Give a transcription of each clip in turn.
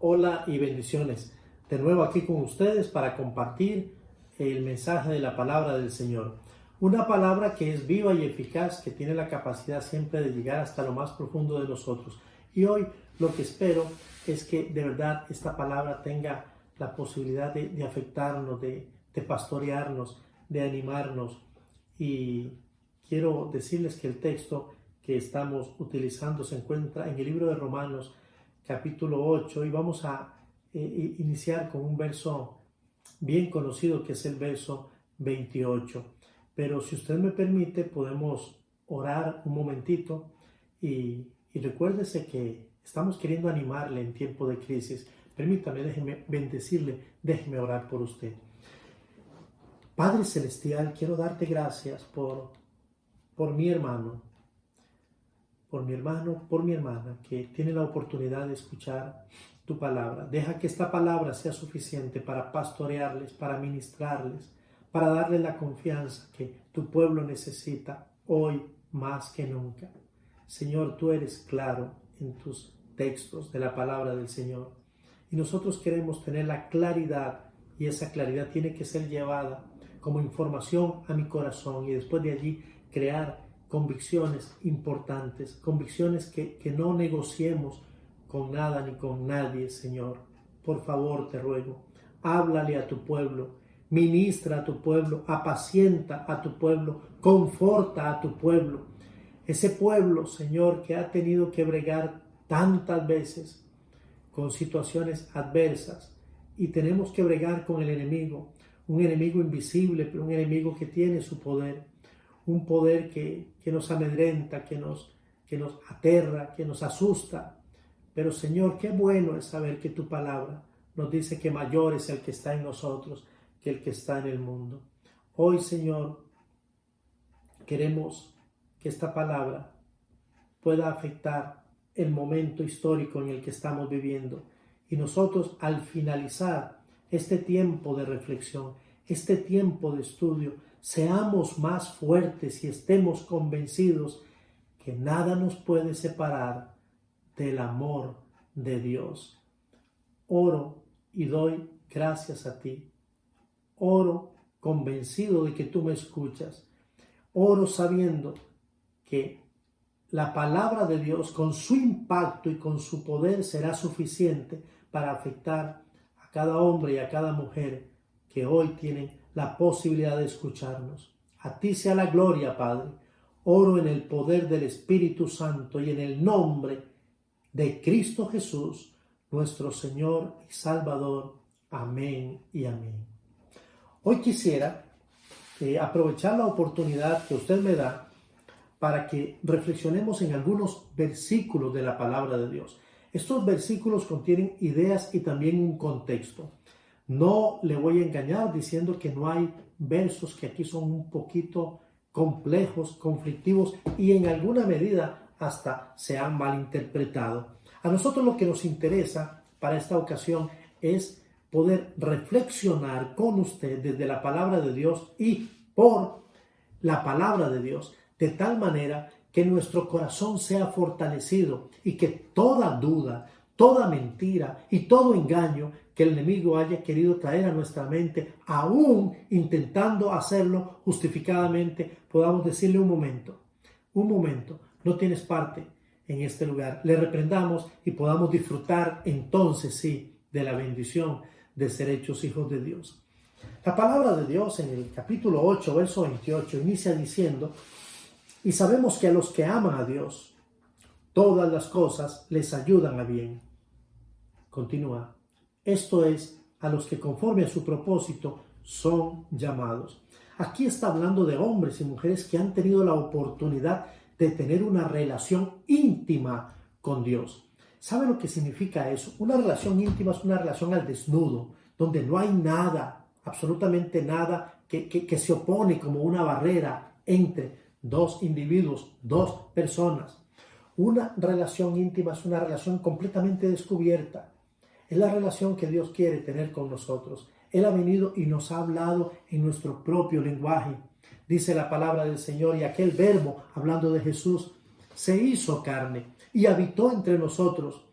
Hola y bendiciones. De nuevo aquí con ustedes para compartir el mensaje de la palabra del Señor. Una palabra que es viva y eficaz, que tiene la capacidad siempre de llegar hasta lo más profundo de nosotros. Y hoy lo que espero es que de verdad esta palabra tenga la posibilidad de, afectarnos, de, pastorearnos, de animarnos. Y quiero decirles que el texto que estamos utilizando se encuentra en el libro de Romanos capítulo 8 y vamos a eh, iniciar con un verso bien conocido que es el verso 28. Pero si usted me permite, podemos orar un momentito y, y recuérdese que estamos queriendo animarle en tiempo de crisis. Permítame, déjeme bendecirle, déjeme orar por usted. Padre Celestial, quiero darte gracias por, por mi hermano, por mi hermano, por mi hermana, que tiene la oportunidad de escuchar tu palabra. Deja que esta palabra sea suficiente para pastorearles, para ministrarles, para darles la confianza que tu pueblo necesita hoy más que nunca. Señor, tú eres claro en tus textos de la palabra del Señor. Y nosotros queremos tener la claridad y esa claridad tiene que ser llevada como información a mi corazón y después de allí crear convicciones importantes, convicciones que, que no negociemos con nada ni con nadie, Señor. Por favor, te ruego, háblale a tu pueblo, ministra a tu pueblo, apacienta a tu pueblo, conforta a tu pueblo. Ese pueblo, Señor, que ha tenido que bregar tantas veces con situaciones adversas y tenemos que bregar con el enemigo, un enemigo invisible, pero un enemigo que tiene su poder un poder que, nos amedrenta, que nos, que nos aterra, que nos asusta. Pero Señor, qué bueno es saber que tu palabra nos dice que mayor es el que está en nosotros que el que está en el mundo. Hoy, Señor, queremos que esta palabra pueda afectar el momento histórico en el que estamos viviendo. Y nosotros al finalizar este tiempo de reflexión, este tiempo de estudio, seamos más fuertes y estemos convencidos que nada nos puede separar del amor de Dios. Oro y doy gracias a ti. Oro convencido de que tú me escuchas. Oro sabiendo que la palabra de Dios con su impacto y con su poder será suficiente para afectar a cada hombre y a cada mujer que hoy tienen la posibilidad de escucharnos. A ti sea la gloria, Padre. Oro en el poder del Espíritu Santo y en el nombre de Cristo Jesús, nuestro Señor y Salvador. Amén y amén. Hoy quisiera eh, aprovechar la oportunidad que usted me da para que reflexionemos en algunos versículos de la palabra de Dios. Estos versículos contienen ideas y también un contexto. No le voy a engañar diciendo que no hay versos que aquí son un poquito complejos, conflictivos y en alguna medida hasta se han malinterpretado. A nosotros lo que nos interesa para esta ocasión es poder reflexionar con usted desde la palabra de Dios y por la palabra de Dios, de tal manera que nuestro corazón sea fortalecido y que toda duda, toda mentira y todo engaño que el enemigo haya querido traer a nuestra mente, aún intentando hacerlo justificadamente, podamos decirle un momento, un momento, no tienes parte en este lugar. Le reprendamos y podamos disfrutar entonces sí de la bendición de ser hechos hijos de Dios. La palabra de Dios en el capítulo 8, verso 28, inicia diciendo, y sabemos que a los que aman a Dios, todas las cosas les ayudan a bien. Continúa. Esto es, a los que conforme a su propósito son llamados. Aquí está hablando de hombres y mujeres que han tenido la oportunidad de tener una relación íntima con Dios. ¿Sabe lo que significa eso? Una relación íntima es una relación al desnudo, donde no hay nada, absolutamente nada, que, que se opone como una barrera entre dos individuos, dos personas. Una relación íntima es una relación completamente descubierta, es la relación que Dios quiere tener con nosotros. Él ha venido y nos ha hablado en nuestro propio lenguaje. Dice la palabra del Señor y aquel verbo, hablando de Jesús, se hizo carne y habitó entre nosotros.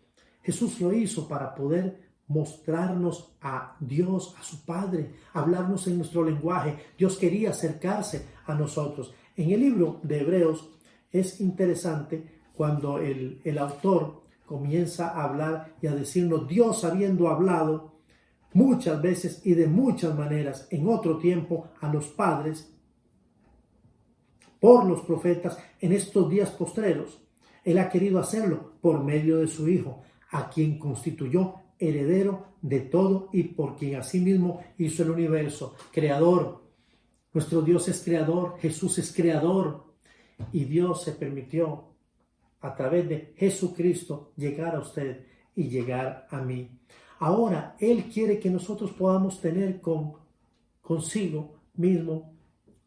Jesús lo hizo para poder mostrarnos a Dios, a su Padre, hablarnos en nuestro lenguaje. Dios quería acercarse a nosotros. En el libro de Hebreos es interesante cuando el, el autor comienza a hablar y a decirnos, Dios habiendo hablado muchas veces y de muchas maneras en otro tiempo a los padres, por los profetas en estos días postreros. Él ha querido hacerlo por medio de su Hijo, a quien constituyó heredero de todo y por quien asimismo hizo el universo, creador. Nuestro Dios es creador, Jesús es creador y Dios se permitió a través de Jesucristo llegar a usted y llegar a mí. Ahora Él quiere que nosotros podamos tener con consigo mismo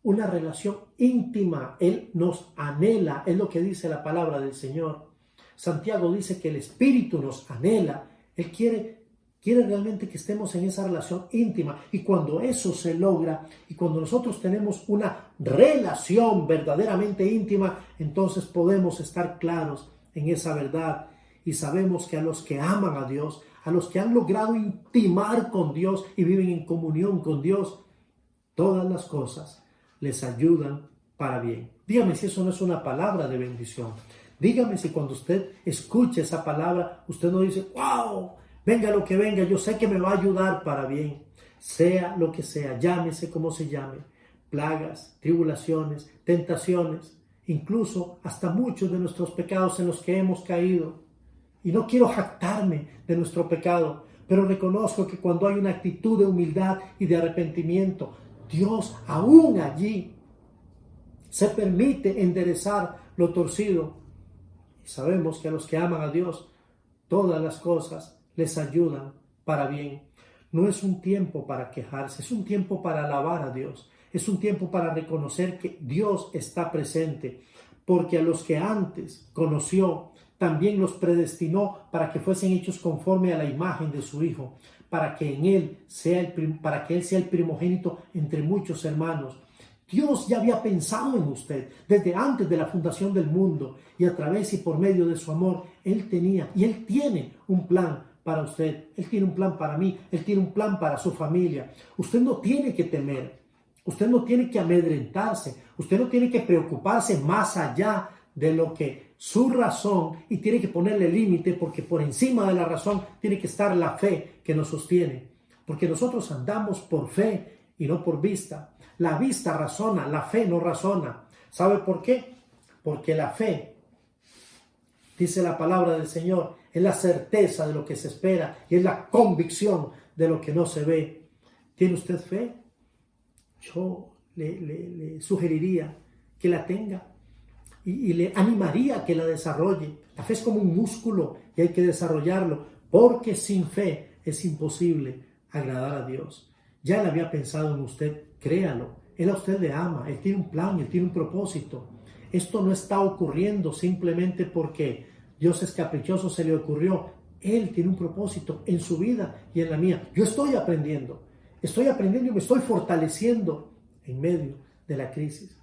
una relación íntima. Él nos anhela, es lo que dice la palabra del Señor. Santiago dice que el Espíritu nos anhela él quiere, quiere realmente que estemos en esa relación íntima. Y cuando eso se logra y cuando nosotros tenemos una relación verdaderamente íntima, entonces podemos estar claros en esa verdad. Y sabemos que a los que aman a Dios, a los que han logrado intimar con Dios y viven en comunión con Dios, todas las cosas les ayudan para bien. Dígame si eso no es una palabra de bendición. Dígame si cuando usted escuche esa palabra, usted no dice, wow, venga lo que venga, yo sé que me va a ayudar para bien. Sea lo que sea, llámese como se llame, plagas, tribulaciones, tentaciones, incluso hasta muchos de nuestros pecados en los que hemos caído. Y no quiero jactarme de nuestro pecado, pero reconozco que cuando hay una actitud de humildad y de arrepentimiento, Dios aún allí se permite enderezar lo torcido sabemos que a los que aman a Dios, todas las cosas les ayudan para bien. No es un tiempo para quejarse, es un tiempo para alabar a Dios. Es un tiempo para reconocer que Dios está presente, porque a los que antes conoció, también los predestinó para que fuesen hechos conforme a la imagen de su Hijo, para que en él sea el, para que él sea el primogénito entre muchos hermanos. Dios ya había pensado en usted desde antes de la fundación del mundo y a través y por medio de su amor, Él tenía y Él tiene un plan para usted. Él tiene un plan para mí, Él tiene un plan para su familia. Usted no tiene que temer, usted no tiene que amedrentarse, usted no tiene que preocuparse más allá de lo que su razón y tiene que ponerle límite porque por encima de la razón tiene que estar la fe que nos sostiene. Porque nosotros andamos por fe y no por vista. La vista razona, la fe no razona. ¿Sabe por qué? Porque la fe, dice la palabra del Señor, es la certeza de lo que se espera y es la convicción de lo que no se ve. ¿Tiene usted fe? Yo le, sugeriría que la tenga y, le animaría a que la desarrolle. La fe es como un músculo y hay que desarrollarlo, porque sin fe es imposible agradar a Dios. Ya él había pensado en usted, créalo. Él a usted le ama, él tiene un plan, él tiene un propósito. Esto no está ocurriendo simplemente porque Dios es caprichoso, se le ocurrió. Él tiene un propósito en su vida y en la mía. Yo estoy aprendiendo, estoy aprendiendo y me estoy fortaleciendo en medio de la crisis.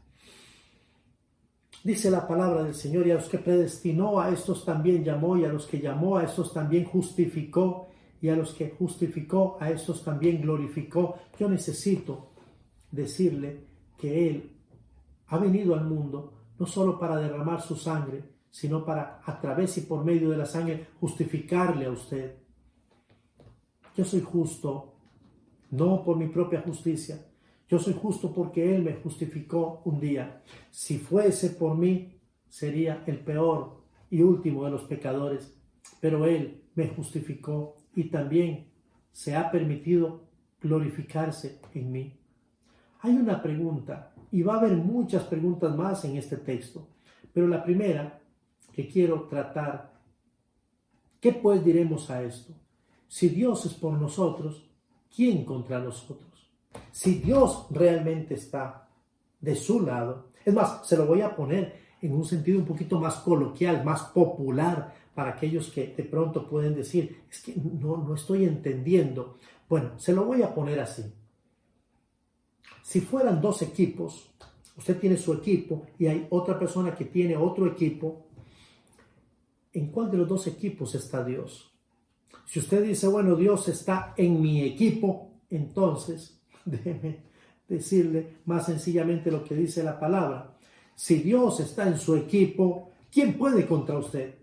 Dice la palabra del Señor, y a los que predestinó a estos también llamó, y a los que llamó a estos también justificó, y a los que justificó, a estos también glorificó. Yo necesito decirle que Él ha venido al mundo no solo para derramar su sangre, sino para a través y por medio de la sangre justificarle a usted. Yo soy justo, no por mi propia justicia. Yo soy justo porque Él me justificó un día. Si fuese por mí, sería el peor y último de los pecadores. Pero Él me justificó y también se ha permitido glorificarse en mí. Hay una pregunta y va a haber muchas preguntas más en este texto, pero la primera que quiero tratar, ¿qué pues diremos a esto? Si Dios es por nosotros, ¿quién contra nosotros? Si Dios realmente está de su lado, es más, se lo voy a poner en un sentido un poquito más coloquial, más popular, para aquellos que de pronto pueden decir, es que no, no estoy entendiendo. Bueno, se lo voy a poner así. Si fueran dos equipos, usted tiene su equipo y hay otra persona que tiene otro equipo, ¿en cuál de los dos equipos está Dios? Si usted dice, bueno, Dios está en mi equipo, entonces déjeme decirle más sencillamente lo que dice la palabra. Si Dios está en su equipo, ¿quién puede contra usted?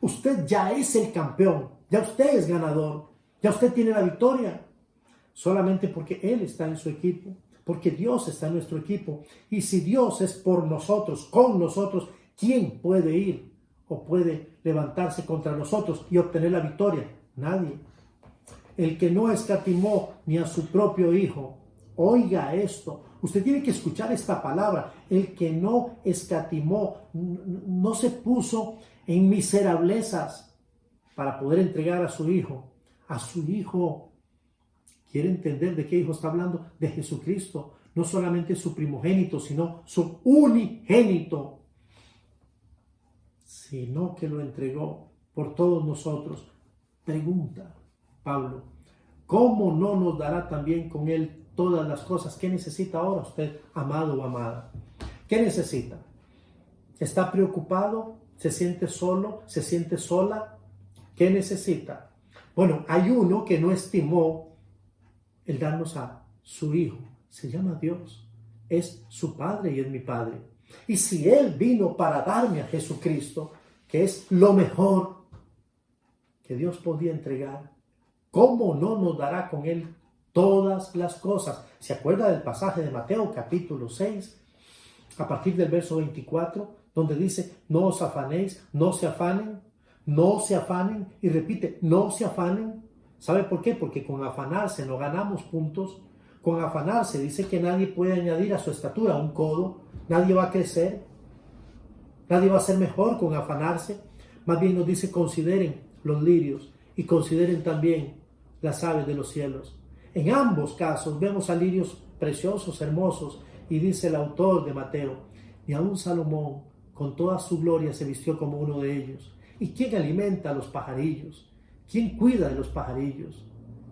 Usted ya es el campeón, ya usted es ganador, ya usted tiene la victoria, solamente porque Él está en su equipo, porque Dios está en nuestro equipo. Y si Dios es por nosotros, con nosotros, ¿quién puede ir puede levantarse contra nosotros y obtener la victoria? Nadie. El que no escatimó ni a su propio Hijo, Oiga esto. Usted tiene que escuchar esta palabra. El que no escatimó, no se puso en miserablezas para poder entregar a su hijo. A su hijo. ¿Quiere entender de qué hijo está hablando? De Jesucristo. No solamente su primogénito, sino su unigénito. Sino que lo entregó por todos nosotros. Pregunta, Pablo, ¿cómo no nos dará también con él todas las cosas. ¿Qué necesita ahora usted, amado o amada? ¿Qué necesita? ¿Está preocupado? ¿Se siente solo? ¿Se siente sola? ¿Qué necesita? Bueno, hay uno que no estimó el darnos a su hijo. Se llama Dios. Es su Padre y es mi Padre. Y si Él vino para darme a Jesucristo, que es lo mejor que Dios podía entregar, ¿cómo no nos dará con Él todas las cosas. ¿Se acuerda del pasaje de Mateo capítulo 6, a partir del verso 24, donde dice, no os afanéis, no se afanen, no se afanen, y repite, no se afanen? ¿Sabe por qué? Porque con afanarse no ganamos puntos. Con afanarse dice que nadie puede añadir a su estatura un codo, nadie va a crecer, nadie va a ser mejor con afanarse. Más bien nos dice consideren los lirios y consideren también las aves de los cielos en ambos casos vemos a lirios preciosos, hermosos, y dice el autor de Mateo, y aún Salomón con toda su gloria se vistió como uno de ellos. ¿Y quién alimenta a los pajarillos? ¿Quién cuida de los pajarillos?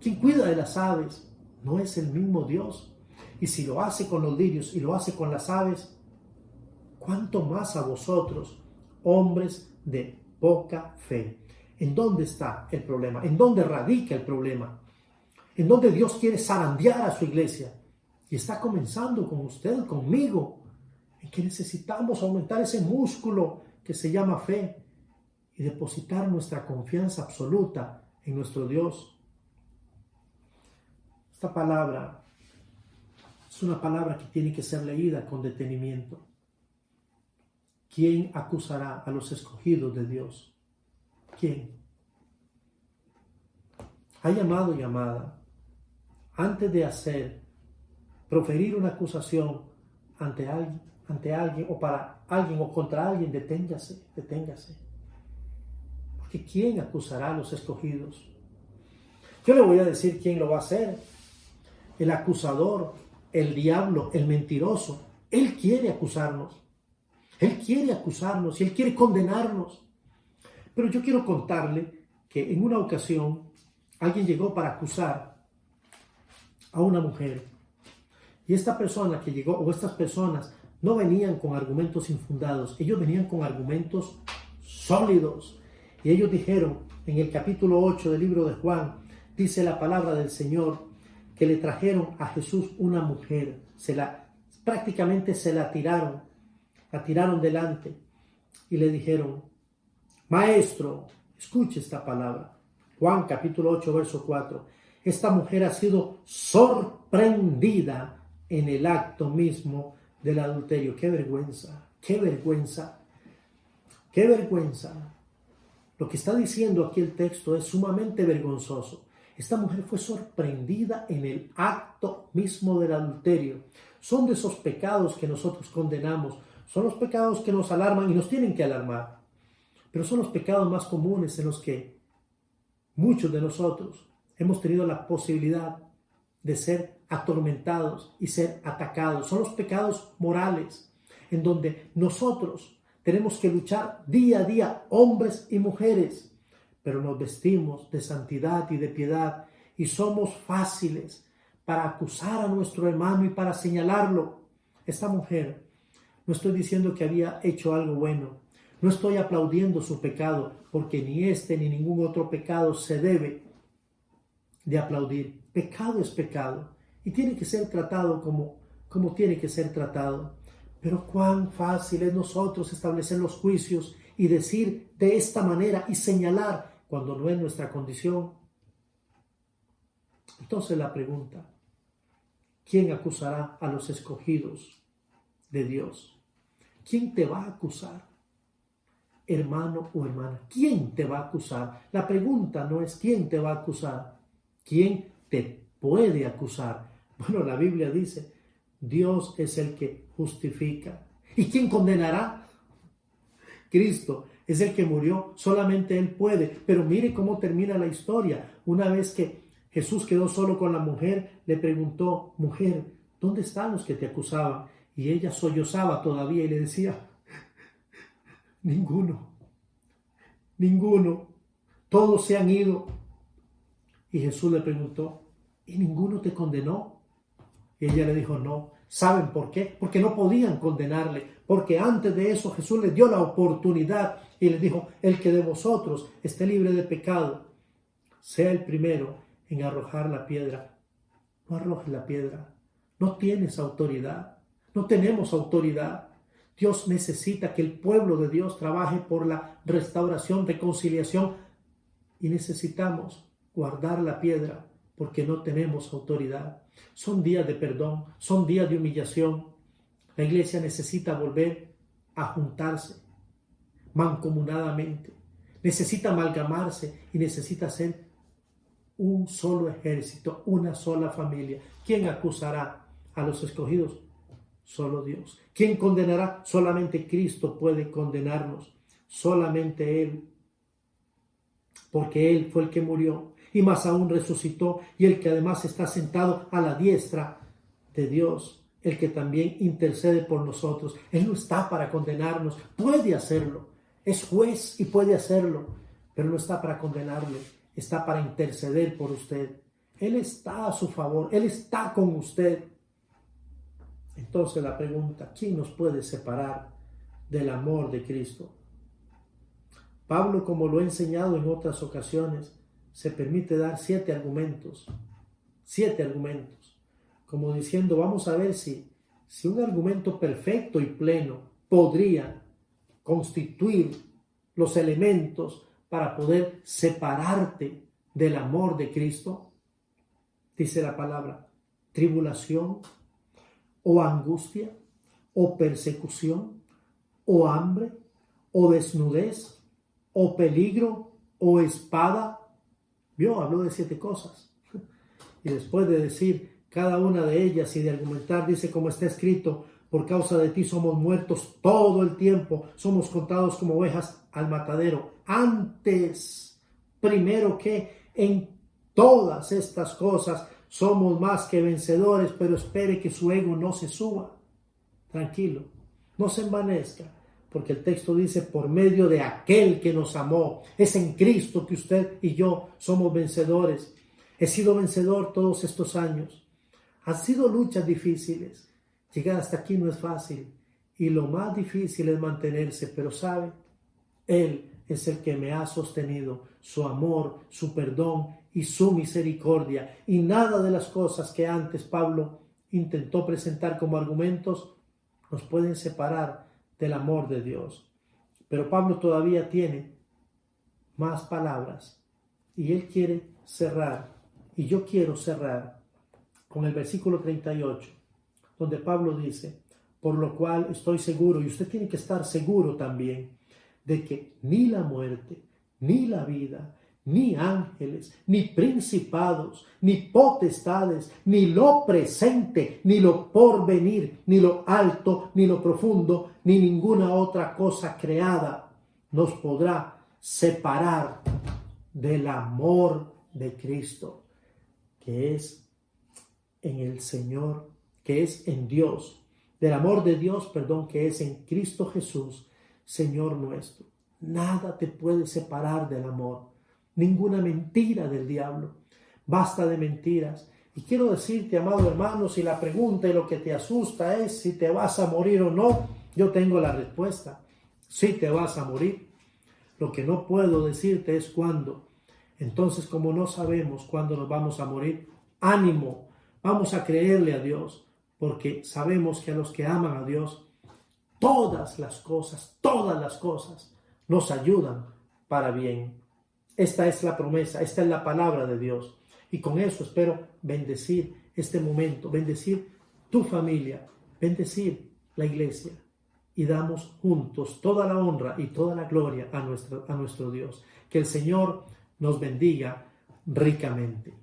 ¿Quién cuida de las aves? ¿No es el mismo Dios? Y si lo hace con los lirios y lo hace con las aves, ¿cuánto más a vosotros, hombres de poca fe? ¿En dónde está el problema? ¿En dónde radica el problema? en donde Dios quiere zarandear a su iglesia. Y está comenzando con usted, conmigo, en que necesitamos aumentar ese músculo que se llama fe y depositar nuestra confianza absoluta en nuestro Dios. Esta palabra es una palabra que tiene que ser leída con detenimiento. ¿Quién acusará a los escogidos de Dios? ¿Quién? Ha llamado y amada antes de hacer, proferir una acusación ante alguien, ante alguien o para alguien o contra alguien, deténgase, deténgase. Porque ¿quién acusará a los escogidos? Yo le voy a decir quién lo va a hacer. El acusador, el diablo, el mentiroso. Él quiere acusarnos. Él quiere acusarnos y él quiere condenarnos. Pero yo quiero contarle que en una ocasión alguien llegó para acusar a una mujer. Y esta persona que llegó, o estas personas, no venían con argumentos infundados, ellos venían con argumentos sólidos. Y ellos dijeron, en el capítulo 8 del libro de Juan, dice la palabra del Señor, que le trajeron a Jesús una mujer, se la, prácticamente se la tiraron, la tiraron delante y le dijeron, Maestro, escuche esta palabra. Juan capítulo 8, verso 4 esta mujer ha sido sorprendida en el acto mismo del adulterio. Qué vergüenza, qué vergüenza, qué vergüenza. Lo que está diciendo aquí el texto es sumamente vergonzoso. Esta mujer fue sorprendida en el acto mismo del adulterio. Son de esos pecados que nosotros condenamos. Son los pecados que nos alarman y nos tienen que alarmar. Pero son los pecados más comunes en los que muchos de nosotros hemos tenido la posibilidad de ser atormentados y ser atacados. Son los pecados morales en donde nosotros tenemos que luchar día a día, hombres y mujeres, pero nos vestimos de santidad y de piedad y somos fáciles para acusar a nuestro hermano y para señalarlo. Esta mujer, no estoy diciendo que había hecho algo bueno, No estoy aplaudiendo su pecado, porque ni este ni ningún otro pecado se debe de aplaudir. Pecado es pecado y tiene que ser tratado como, como tiene que ser tratado. Pero cuán fácil es nosotros establecer los juicios y decir de esta manera y señalar cuando no es nuestra condición. Entonces la pregunta, ¿quién acusará a los escogidos de Dios? ¿Quién te va a acusar? Hermano o hermana, ¿quién te va a acusar? La pregunta no es quién te va a acusar, quién te puede acusar. Bueno, la Biblia dice, Dios es el que justifica. ¿Y quién condenará? Cristo es el que murió, solamente Él puede. Pero mire cómo termina la historia. Una vez que Jesús quedó solo con la mujer, le preguntó, mujer, ¿dónde están los que te acusaban? Y ella sollozaba todavía y le decía, ninguno, ninguno, todos se han ido. Y Jesús le preguntó, ¿y ninguno te condenó? Y ella le dijo, no. ¿Saben por qué? Porque no podían condenarle, porque antes de eso Jesús le dio la oportunidad y le dijo, el que de vosotros esté libre de pecado, sea el primero en arrojar la piedra. No arrojes la piedra, no tienes autoridad, no tenemos autoridad. Dios necesita que el pueblo de Dios trabaje por la restauración, reconciliación y necesitamos guardar la piedra porque no tenemos autoridad. Son días de perdón, son días de humillación. La iglesia necesita volver a juntarse mancomunadamente, necesita amalgamarse y necesita ser un solo ejército, una sola familia. ¿Quién acusará a los escogidos? Solo Dios. ¿Quién condenará? Solamente Cristo puede condenarnos. Solamente Él. Porque Él fue el que murió y más aún resucitó y el que además está sentado a la diestra de Dios, el que también intercede por nosotros. Él no está para condenarnos, puede hacerlo, es juez y puede hacerlo, pero no está para condenarle, está para interceder por usted. Él está a su favor, Él está con usted. Entonces la pregunta, ¿quién nos puede separar del amor de Cristo? Pablo, como lo he enseñado en otras ocasiones, se permite dar siete argumentos, siete argumentos, como diciendo, vamos a ver si, si un argumento perfecto y pleno podría constituir los elementos para poder separarte del amor de Cristo, dice la palabra, tribulación o angustia o persecución o hambre o desnudez o peligro o espada Vio, habló de siete cosas. Y después de decir cada una de ellas y de argumentar, dice como está escrito, por causa de ti somos muertos todo el tiempo, somos contados como ovejas al matadero. Antes, primero que en todas estas cosas somos más que vencedores, pero espere que su ego no se suba. Tranquilo, no se envanezca porque el texto dice, por medio de aquel que nos amó, es en Cristo que usted y yo somos vencedores. He sido vencedor todos estos años. Han sido luchas difíciles. Llegar hasta aquí no es fácil. Y lo más difícil es mantenerse, pero sabe, Él es el que me ha sostenido, su amor, su perdón y su misericordia. Y nada de las cosas que antes Pablo intentó presentar como argumentos nos pueden separar del amor de Dios. Pero Pablo todavía tiene más palabras y él quiere cerrar, y yo quiero cerrar con el versículo 38, donde Pablo dice, por lo cual estoy seguro, y usted tiene que estar seguro también, de que ni la muerte, ni la vida, ni ángeles, ni principados, ni potestades, ni lo presente, ni lo porvenir, ni lo alto, ni lo profundo, ni ninguna otra cosa creada nos podrá separar del amor de Cristo, que es en el Señor, que es en Dios, del amor de Dios, perdón, que es en Cristo Jesús, Señor nuestro. Nada te puede separar del amor ninguna mentira del diablo. Basta de mentiras. Y quiero decirte, amado hermano, si la pregunta y lo que te asusta es si te vas a morir o no, yo tengo la respuesta. Si te vas a morir, lo que no puedo decirte es cuándo. Entonces, como no sabemos cuándo nos vamos a morir, ánimo, vamos a creerle a Dios, porque sabemos que a los que aman a Dios, todas las cosas, todas las cosas nos ayudan para bien. Esta es la promesa, esta es la palabra de Dios. Y con eso espero bendecir este momento, bendecir tu familia, bendecir la iglesia. Y damos juntos toda la honra y toda la gloria a nuestro, a nuestro Dios. Que el Señor nos bendiga ricamente.